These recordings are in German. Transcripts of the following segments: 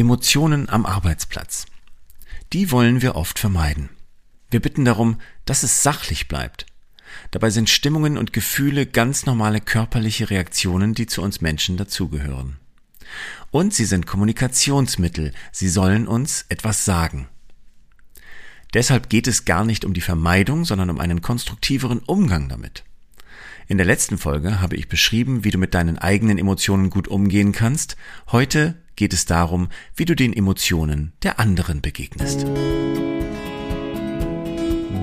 Emotionen am Arbeitsplatz. Die wollen wir oft vermeiden. Wir bitten darum, dass es sachlich bleibt. Dabei sind Stimmungen und Gefühle ganz normale körperliche Reaktionen, die zu uns Menschen dazugehören. Und sie sind Kommunikationsmittel, sie sollen uns etwas sagen. Deshalb geht es gar nicht um die Vermeidung, sondern um einen konstruktiveren Umgang damit. In der letzten Folge habe ich beschrieben, wie du mit deinen eigenen Emotionen gut umgehen kannst. Heute geht es darum, wie du den Emotionen der anderen begegnest.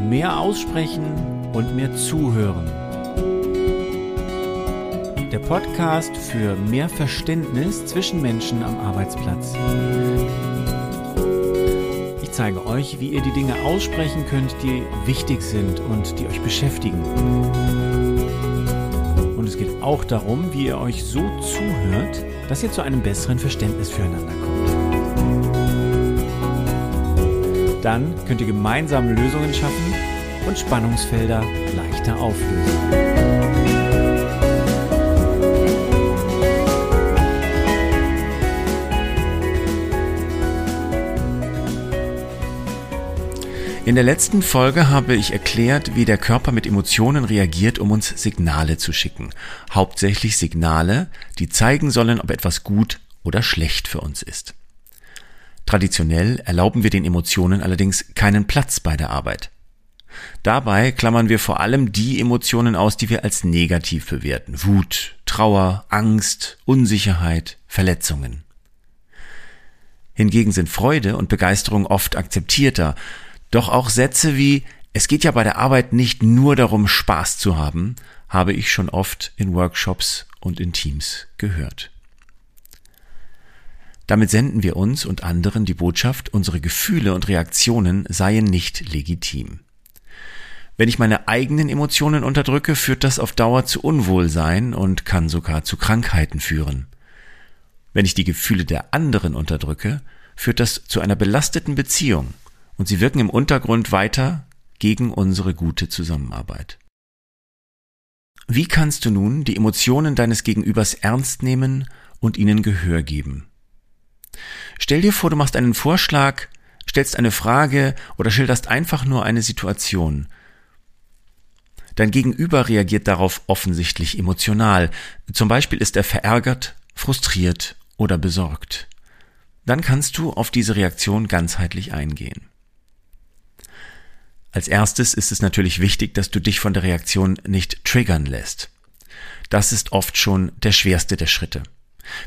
Mehr aussprechen und mehr zuhören. Der Podcast für mehr Verständnis zwischen Menschen am Arbeitsplatz. Ich zeige euch, wie ihr die Dinge aussprechen könnt, die wichtig sind und die euch beschäftigen. Und es geht auch darum, wie ihr euch so zuhört, dass ihr zu einem besseren Verständnis füreinander kommt. Dann könnt ihr gemeinsam Lösungen schaffen und Spannungsfelder leichter auflösen. In der letzten Folge habe ich erklärt, wie der Körper mit Emotionen reagiert, um uns Signale zu schicken. Hauptsächlich Signale, die zeigen sollen, ob etwas gut oder schlecht für uns ist. Traditionell erlauben wir den Emotionen allerdings keinen Platz bei der Arbeit. Dabei klammern wir vor allem die Emotionen aus, die wir als negativ bewerten. Wut, Trauer, Angst, Unsicherheit, Verletzungen. Hingegen sind Freude und Begeisterung oft akzeptierter doch auch Sätze wie es geht ja bei der Arbeit nicht nur darum, Spaß zu haben, habe ich schon oft in Workshops und in Teams gehört. Damit senden wir uns und anderen die Botschaft, unsere Gefühle und Reaktionen seien nicht legitim. Wenn ich meine eigenen Emotionen unterdrücke, führt das auf Dauer zu Unwohlsein und kann sogar zu Krankheiten führen. Wenn ich die Gefühle der anderen unterdrücke, führt das zu einer belasteten Beziehung und sie wirken im Untergrund weiter gegen unsere gute Zusammenarbeit. Wie kannst du nun die Emotionen deines Gegenübers ernst nehmen und ihnen Gehör geben? Stell dir vor, du machst einen Vorschlag, stellst eine Frage oder schilderst einfach nur eine Situation. Dein Gegenüber reagiert darauf offensichtlich emotional. Zum Beispiel ist er verärgert, frustriert oder besorgt. Dann kannst du auf diese Reaktion ganzheitlich eingehen. Als erstes ist es natürlich wichtig, dass du dich von der Reaktion nicht triggern lässt. Das ist oft schon der schwerste der Schritte.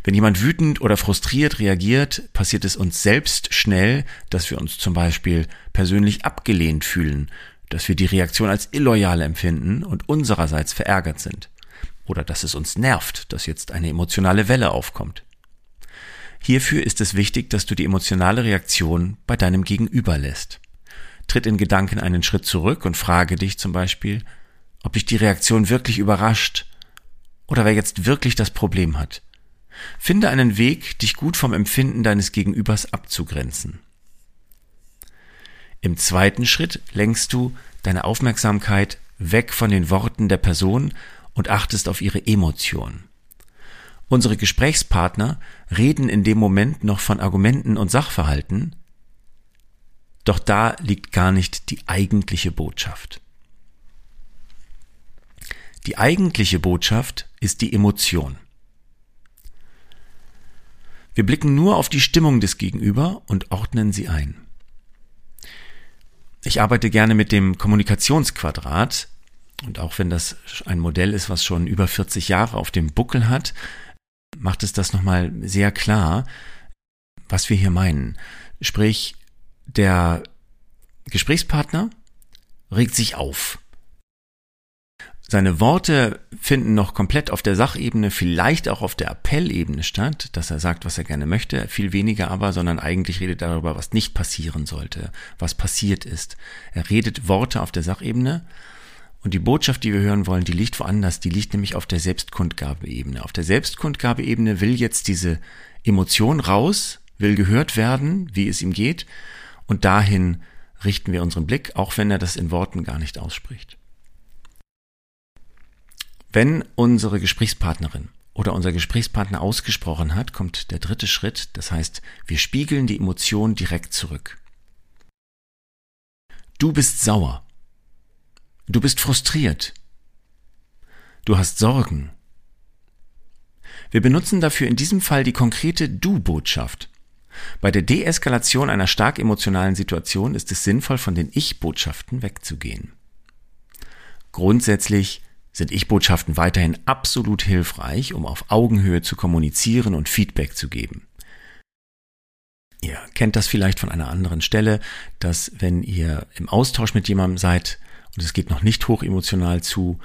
Wenn jemand wütend oder frustriert reagiert, passiert es uns selbst schnell, dass wir uns zum Beispiel persönlich abgelehnt fühlen, dass wir die Reaktion als illoyal empfinden und unsererseits verärgert sind. Oder dass es uns nervt, dass jetzt eine emotionale Welle aufkommt. Hierfür ist es wichtig, dass du die emotionale Reaktion bei deinem Gegenüber lässt tritt in Gedanken einen Schritt zurück und frage dich zum Beispiel, ob dich die Reaktion wirklich überrascht oder wer jetzt wirklich das Problem hat. Finde einen Weg, dich gut vom Empfinden deines Gegenübers abzugrenzen. Im zweiten Schritt lenkst du deine Aufmerksamkeit weg von den Worten der Person und achtest auf ihre Emotion. Unsere Gesprächspartner reden in dem Moment noch von Argumenten und Sachverhalten, doch da liegt gar nicht die eigentliche Botschaft. Die eigentliche Botschaft ist die Emotion. Wir blicken nur auf die Stimmung des Gegenüber und ordnen sie ein. Ich arbeite gerne mit dem Kommunikationsquadrat und auch wenn das ein Modell ist, was schon über 40 Jahre auf dem Buckel hat, macht es das nochmal sehr klar, was wir hier meinen. Sprich, der Gesprächspartner regt sich auf. Seine Worte finden noch komplett auf der Sachebene, vielleicht auch auf der Appellebene statt, dass er sagt, was er gerne möchte, viel weniger aber, sondern eigentlich redet darüber, was nicht passieren sollte, was passiert ist. Er redet Worte auf der Sachebene und die Botschaft, die wir hören wollen, die liegt woanders, die liegt nämlich auf der Selbstkundgabeebene. Auf der Selbstkundgabeebene will jetzt diese Emotion raus, will gehört werden, wie es ihm geht und dahin richten wir unseren Blick, auch wenn er das in Worten gar nicht ausspricht. Wenn unsere Gesprächspartnerin oder unser Gesprächspartner ausgesprochen hat, kommt der dritte Schritt. Das heißt, wir spiegeln die Emotion direkt zurück. Du bist sauer. Du bist frustriert. Du hast Sorgen. Wir benutzen dafür in diesem Fall die konkrete Du-Botschaft. Bei der Deeskalation einer stark emotionalen Situation ist es sinnvoll, von den Ich-Botschaften wegzugehen. Grundsätzlich sind Ich-Botschaften weiterhin absolut hilfreich, um auf Augenhöhe zu kommunizieren und Feedback zu geben. Ihr kennt das vielleicht von einer anderen Stelle, dass wenn ihr im Austausch mit jemandem seid und es geht noch nicht hoch emotional zu,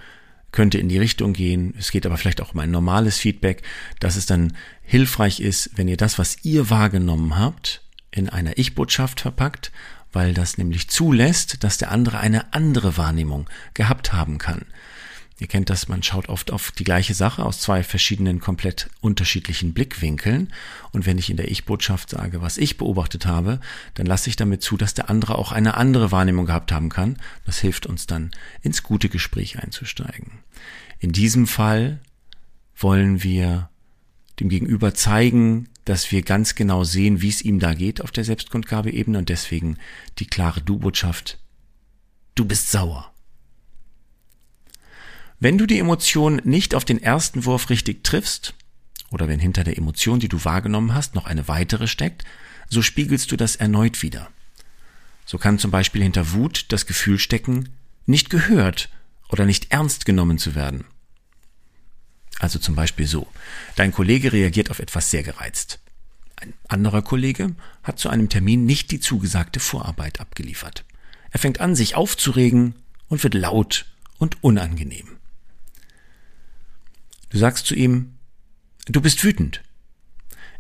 könnte in die Richtung gehen. Es geht aber vielleicht auch um ein normales Feedback, dass es dann hilfreich ist, wenn ihr das, was ihr wahrgenommen habt, in einer Ich-Botschaft verpackt, weil das nämlich zulässt, dass der andere eine andere Wahrnehmung gehabt haben kann. Ihr kennt das, man schaut oft auf die gleiche Sache aus zwei verschiedenen, komplett unterschiedlichen Blickwinkeln. Und wenn ich in der Ich-Botschaft sage, was ich beobachtet habe, dann lasse ich damit zu, dass der andere auch eine andere Wahrnehmung gehabt haben kann. Das hilft uns dann, ins gute Gespräch einzusteigen. In diesem Fall wollen wir dem Gegenüber zeigen, dass wir ganz genau sehen, wie es ihm da geht auf der Selbstkundgabeebene und deswegen die klare Du-Botschaft. Du bist sauer. Wenn du die Emotion nicht auf den ersten Wurf richtig triffst, oder wenn hinter der Emotion, die du wahrgenommen hast, noch eine weitere steckt, so spiegelst du das erneut wieder. So kann zum Beispiel hinter Wut das Gefühl stecken, nicht gehört oder nicht ernst genommen zu werden. Also zum Beispiel so, dein Kollege reagiert auf etwas sehr gereizt. Ein anderer Kollege hat zu einem Termin nicht die zugesagte Vorarbeit abgeliefert. Er fängt an, sich aufzuregen und wird laut und unangenehm. Du sagst zu ihm, du bist wütend.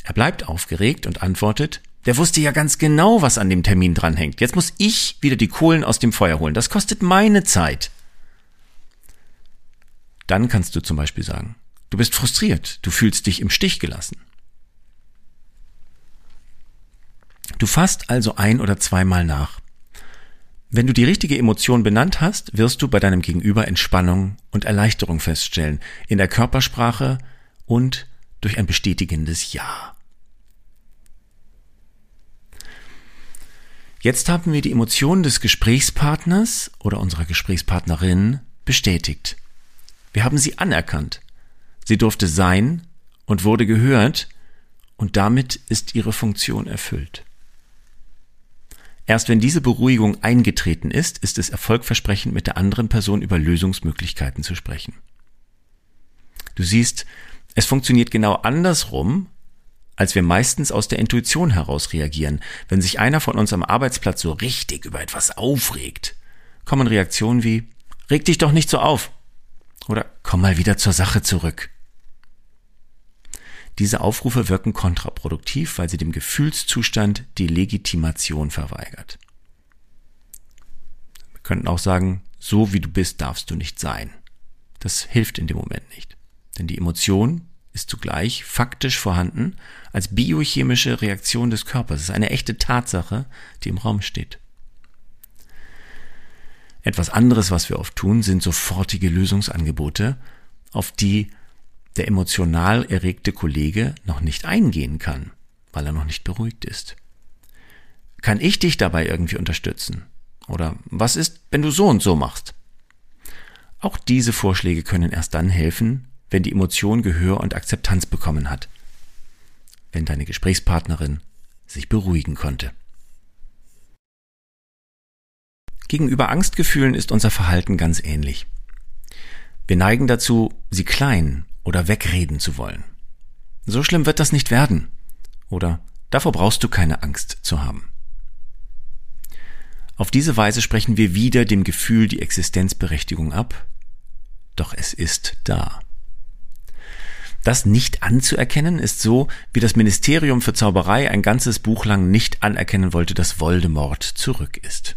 Er bleibt aufgeregt und antwortet, der wusste ja ganz genau, was an dem Termin dranhängt. Jetzt muss ich wieder die Kohlen aus dem Feuer holen. Das kostet meine Zeit. Dann kannst du zum Beispiel sagen, du bist frustriert, du fühlst dich im Stich gelassen. Du fasst also ein oder zweimal nach. Wenn du die richtige Emotion benannt hast, wirst du bei deinem Gegenüber Entspannung und Erleichterung feststellen, in der Körpersprache und durch ein bestätigendes Ja. Jetzt haben wir die Emotionen des Gesprächspartners oder unserer Gesprächspartnerin bestätigt. Wir haben sie anerkannt. Sie durfte sein und wurde gehört und damit ist ihre Funktion erfüllt. Erst wenn diese Beruhigung eingetreten ist, ist es erfolgversprechend, mit der anderen Person über Lösungsmöglichkeiten zu sprechen. Du siehst, es funktioniert genau andersrum, als wir meistens aus der Intuition heraus reagieren. Wenn sich einer von uns am Arbeitsplatz so richtig über etwas aufregt, kommen Reaktionen wie, reg dich doch nicht so auf. Oder komm mal wieder zur Sache zurück. Diese Aufrufe wirken kontraproduktiv, weil sie dem Gefühlszustand die Legitimation verweigert. Wir könnten auch sagen, so wie du bist, darfst du nicht sein. Das hilft in dem Moment nicht. Denn die Emotion ist zugleich faktisch vorhanden als biochemische Reaktion des Körpers. Es ist eine echte Tatsache, die im Raum steht. Etwas anderes, was wir oft tun, sind sofortige Lösungsangebote, auf die der emotional erregte Kollege noch nicht eingehen kann, weil er noch nicht beruhigt ist. Kann ich dich dabei irgendwie unterstützen? Oder was ist, wenn du so und so machst? Auch diese Vorschläge können erst dann helfen, wenn die Emotion Gehör und Akzeptanz bekommen hat. Wenn deine Gesprächspartnerin sich beruhigen konnte. Gegenüber Angstgefühlen ist unser Verhalten ganz ähnlich. Wir neigen dazu, sie klein oder wegreden zu wollen. So schlimm wird das nicht werden. Oder davor brauchst du keine Angst zu haben. Auf diese Weise sprechen wir wieder dem Gefühl die Existenzberechtigung ab, doch es ist da. Das nicht anzuerkennen ist so, wie das Ministerium für Zauberei ein ganzes Buch lang nicht anerkennen wollte, dass Voldemort zurück ist.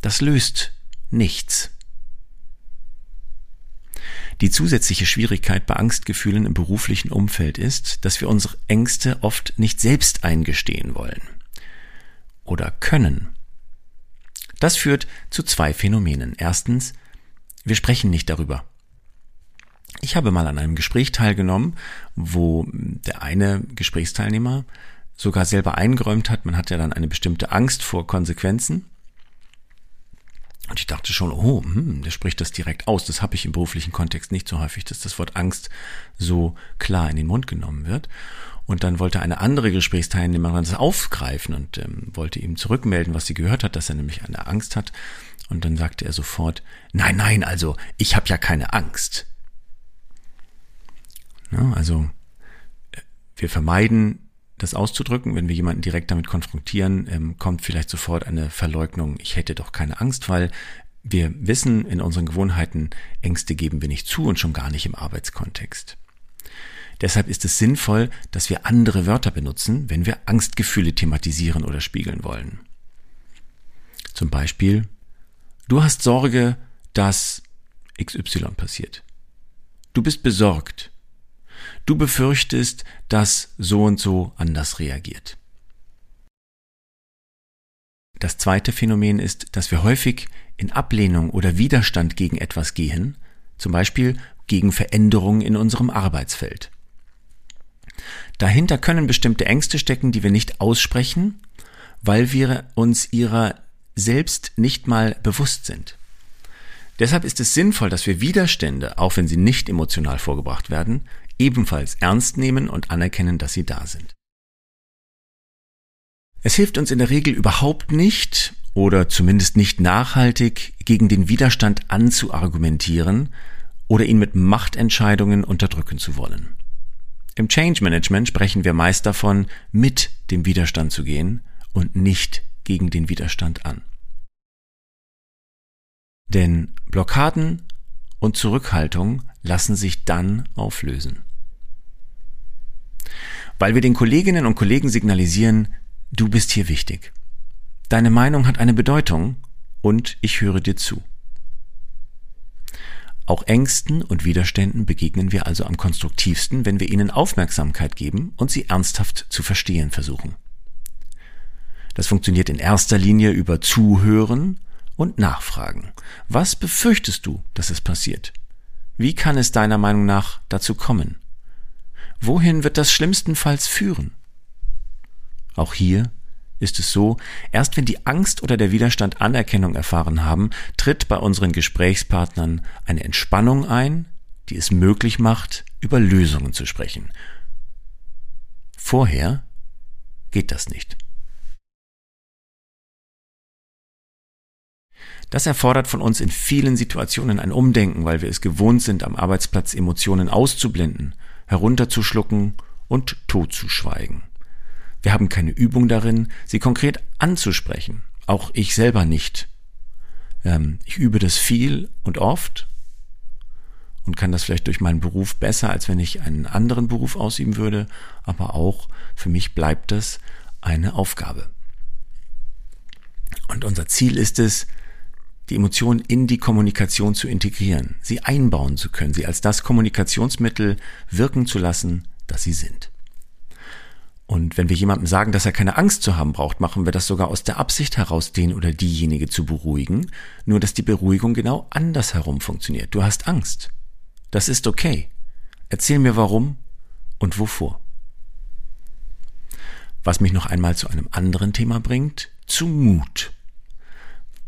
Das löst nichts. Die zusätzliche Schwierigkeit bei Angstgefühlen im beruflichen Umfeld ist, dass wir unsere Ängste oft nicht selbst eingestehen wollen oder können. Das führt zu zwei Phänomenen. Erstens, wir sprechen nicht darüber. Ich habe mal an einem Gespräch teilgenommen, wo der eine Gesprächsteilnehmer sogar selber eingeräumt hat, man hat ja dann eine bestimmte Angst vor Konsequenzen. Und ich dachte schon, oh, hm, der spricht das direkt aus. Das habe ich im beruflichen Kontext nicht so häufig, dass das Wort Angst so klar in den Mund genommen wird. Und dann wollte eine andere Gesprächsteilnehmerin das aufgreifen und ähm, wollte ihm zurückmelden, was sie gehört hat, dass er nämlich eine Angst hat. Und dann sagte er sofort, nein, nein, also ich habe ja keine Angst. Ja, also äh, wir vermeiden das auszudrücken. Wenn wir jemanden direkt damit konfrontieren, ähm, kommt vielleicht sofort eine Verleugnung, ich hätte doch keine Angst, weil wir wissen in unseren Gewohnheiten, Ängste geben wir nicht zu und schon gar nicht im Arbeitskontext. Deshalb ist es sinnvoll, dass wir andere Wörter benutzen, wenn wir Angstgefühle thematisieren oder spiegeln wollen. Zum Beispiel, du hast Sorge, dass XY passiert. Du bist besorgt, Du befürchtest, dass so und so anders reagiert. Das zweite Phänomen ist, dass wir häufig in Ablehnung oder Widerstand gegen etwas gehen, zum Beispiel gegen Veränderungen in unserem Arbeitsfeld. Dahinter können bestimmte Ängste stecken, die wir nicht aussprechen, weil wir uns ihrer selbst nicht mal bewusst sind. Deshalb ist es sinnvoll, dass wir Widerstände, auch wenn sie nicht emotional vorgebracht werden, ebenfalls ernst nehmen und anerkennen, dass sie da sind. Es hilft uns in der Regel überhaupt nicht oder zumindest nicht nachhaltig gegen den Widerstand anzuargumentieren oder ihn mit Machtentscheidungen unterdrücken zu wollen. Im Change Management sprechen wir meist davon, mit dem Widerstand zu gehen und nicht gegen den Widerstand an. Denn Blockaden und Zurückhaltung lassen sich dann auflösen. Weil wir den Kolleginnen und Kollegen signalisieren, du bist hier wichtig. Deine Meinung hat eine Bedeutung und ich höre dir zu. Auch Ängsten und Widerständen begegnen wir also am konstruktivsten, wenn wir ihnen Aufmerksamkeit geben und sie ernsthaft zu verstehen versuchen. Das funktioniert in erster Linie über Zuhören und Nachfragen. Was befürchtest du, dass es passiert? Wie kann es deiner Meinung nach dazu kommen? Wohin wird das schlimmstenfalls führen? Auch hier ist es so, erst wenn die Angst oder der Widerstand Anerkennung erfahren haben, tritt bei unseren Gesprächspartnern eine Entspannung ein, die es möglich macht, über Lösungen zu sprechen. Vorher geht das nicht. Das erfordert von uns in vielen Situationen ein Umdenken, weil wir es gewohnt sind, am Arbeitsplatz Emotionen auszublenden, herunterzuschlucken und totzuschweigen. Wir haben keine Übung darin, sie konkret anzusprechen. Auch ich selber nicht. Ähm, ich übe das viel und oft und kann das vielleicht durch meinen Beruf besser, als wenn ich einen anderen Beruf ausüben würde, aber auch für mich bleibt das eine Aufgabe. Und unser Ziel ist es, die Emotionen in die Kommunikation zu integrieren, sie einbauen zu können, sie als das Kommunikationsmittel wirken zu lassen, das sie sind. Und wenn wir jemandem sagen, dass er keine Angst zu haben braucht, machen wir das sogar aus der Absicht heraus, den oder diejenige zu beruhigen, nur dass die Beruhigung genau andersherum funktioniert. Du hast Angst. Das ist okay. Erzähl mir warum und wovor. Was mich noch einmal zu einem anderen Thema bringt, zu Mut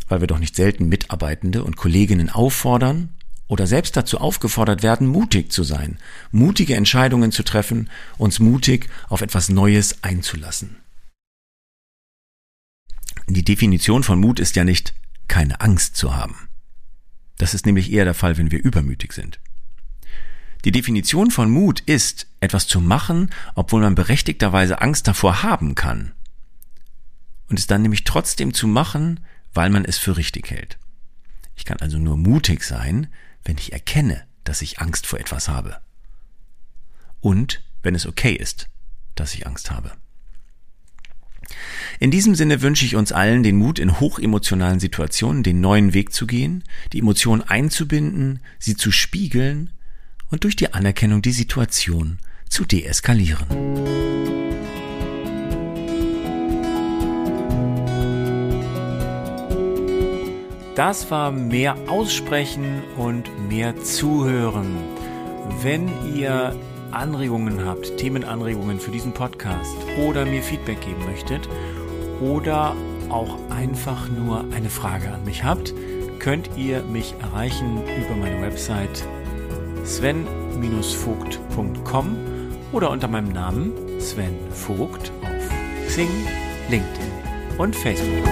weil wir doch nicht selten Mitarbeitende und Kolleginnen auffordern oder selbst dazu aufgefordert werden, mutig zu sein, mutige Entscheidungen zu treffen, uns mutig auf etwas Neues einzulassen. Die Definition von Mut ist ja nicht, keine Angst zu haben. Das ist nämlich eher der Fall, wenn wir übermütig sind. Die Definition von Mut ist, etwas zu machen, obwohl man berechtigterweise Angst davor haben kann. Und es dann nämlich trotzdem zu machen, weil man es für richtig hält. Ich kann also nur mutig sein, wenn ich erkenne, dass ich Angst vor etwas habe. Und wenn es okay ist, dass ich Angst habe. In diesem Sinne wünsche ich uns allen den Mut, in hochemotionalen Situationen den neuen Weg zu gehen, die Emotionen einzubinden, sie zu spiegeln und durch die Anerkennung die Situation zu deeskalieren. Das war mehr Aussprechen und mehr Zuhören. Wenn ihr Anregungen habt, Themenanregungen für diesen Podcast oder mir Feedback geben möchtet oder auch einfach nur eine Frage an mich habt, könnt ihr mich erreichen über meine Website sven-vogt.com oder unter meinem Namen Sven Vogt auf Xing, LinkedIn und Facebook.